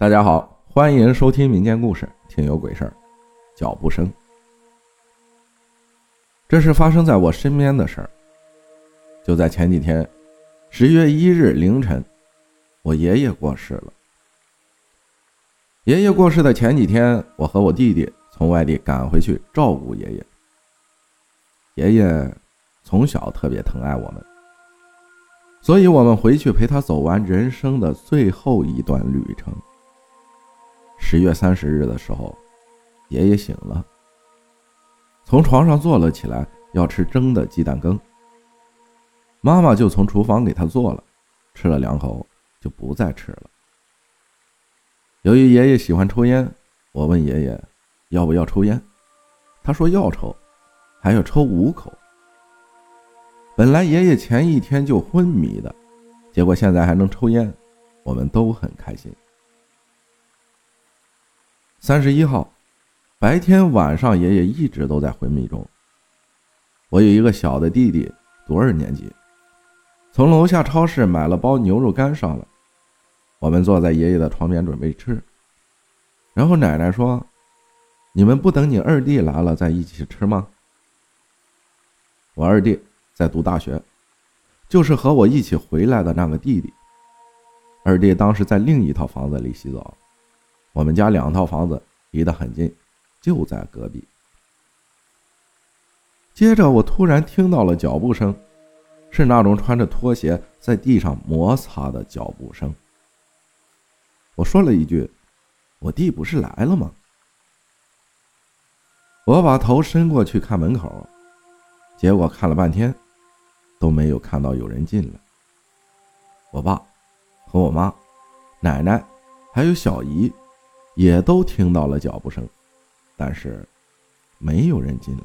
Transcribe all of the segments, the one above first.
大家好，欢迎收听民间故事《听有鬼事儿》，脚步声。这是发生在我身边的事儿。就在前几天，十月一日凌晨，我爷爷过世了。爷爷过世的前几天，我和我弟弟从外地赶回去照顾爷爷。爷爷从小特别疼爱我们，所以我们回去陪他走完人生的最后一段旅程。十月三十日的时候，爷爷醒了，从床上坐了起来，要吃蒸的鸡蛋羹。妈妈就从厨房给他做了，吃了两口就不再吃了。由于爷爷喜欢抽烟，我问爷爷要不要抽烟，他说要抽，还要抽五口。本来爷爷前一天就昏迷的，结果现在还能抽烟，我们都很开心。三十一号，白天晚上，爷爷一直都在昏迷中。我有一个小的弟弟，读二年级，从楼下超市买了包牛肉干上来。我们坐在爷爷的床边准备吃，然后奶奶说：“你们不等你二弟来了再一起吃吗？”我二弟在读大学，就是和我一起回来的那个弟弟。二弟当时在另一套房子里洗澡。我们家两套房子离得很近，就在隔壁。接着，我突然听到了脚步声，是那种穿着拖鞋在地上摩擦的脚步声。我说了一句：“我弟不是来了吗？”我把头伸过去看门口，结果看了半天，都没有看到有人进来。我爸和我妈、奶奶还有小姨。也都听到了脚步声，但是没有人进来。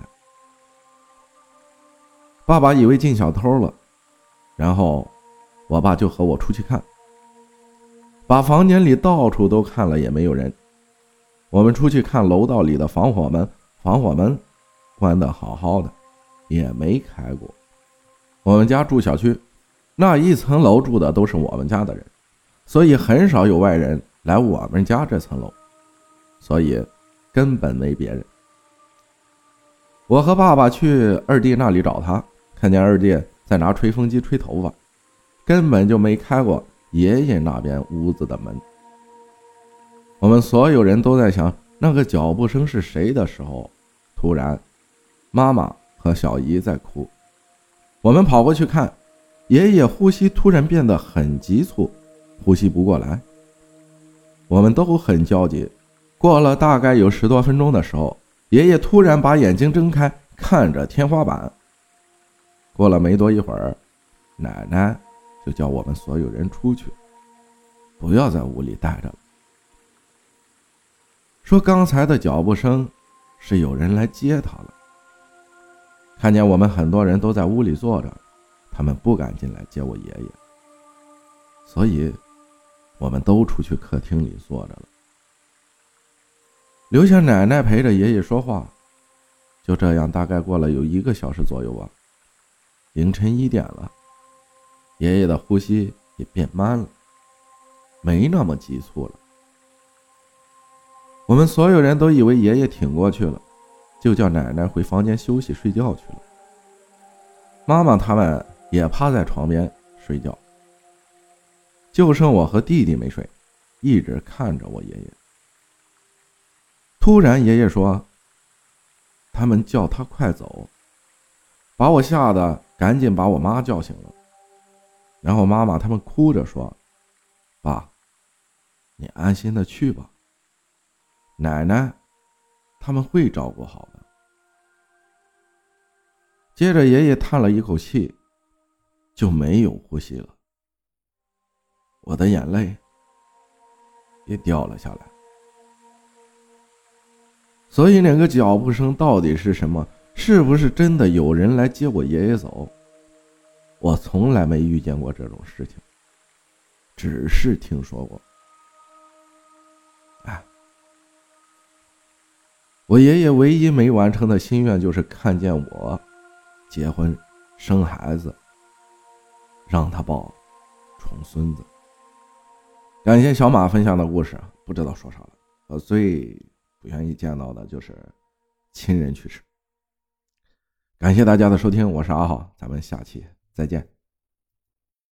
爸爸以为进小偷了，然后我爸就和我出去看，把房间里到处都看了，也没有人。我们出去看楼道里的防火门，防火门关得好好的，也没开过。我们家住小区，那一层楼住的都是我们家的人，所以很少有外人。来我们家这层楼，所以根本没别人。我和爸爸去二弟那里找他，看见二弟在拿吹风机吹头发，根本就没开过爷爷那边屋子的门。我们所有人都在想那个脚步声是谁的时候，突然，妈妈和小姨在哭。我们跑过去看，爷爷呼吸突然变得很急促，呼吸不过来。我们都很焦急。过了大概有十多分钟的时候，爷爷突然把眼睛睁开，看着天花板。过了没多一会儿，奶奶就叫我们所有人出去，不要在屋里待着了。说刚才的脚步声是有人来接他了。看见我们很多人都在屋里坐着，他们不敢进来接我爷爷，所以。我们都出去客厅里坐着了，留下奶奶陪着爷爷说话。就这样，大概过了有一个小时左右吧。凌晨一点了，爷爷的呼吸也变慢了，没那么急促了。我们所有人都以为爷爷挺过去了，就叫奶奶回房间休息睡觉去了。妈妈他们也趴在床边睡觉。就剩我和弟弟没睡，一直看着我爷爷。突然，爷爷说：“他们叫他快走。”把我吓得赶紧把我妈叫醒了。然后妈妈他们哭着说：“爸，你安心的去吧，奶奶他们会照顾好的。”接着，爷爷叹了一口气，就没有呼吸了。我的眼泪也掉了下来。所以，那个脚步声到底是什么？是不是真的有人来接我爷爷走？我从来没遇见过这种事情，只是听说过。哎，我爷爷唯一没完成的心愿就是看见我结婚、生孩子，让他抱重孙子。感谢小马分享的故事。不知道说啥了。我最不愿意见到的就是亲人去世。感谢大家的收听，我是阿浩，咱们下期再见。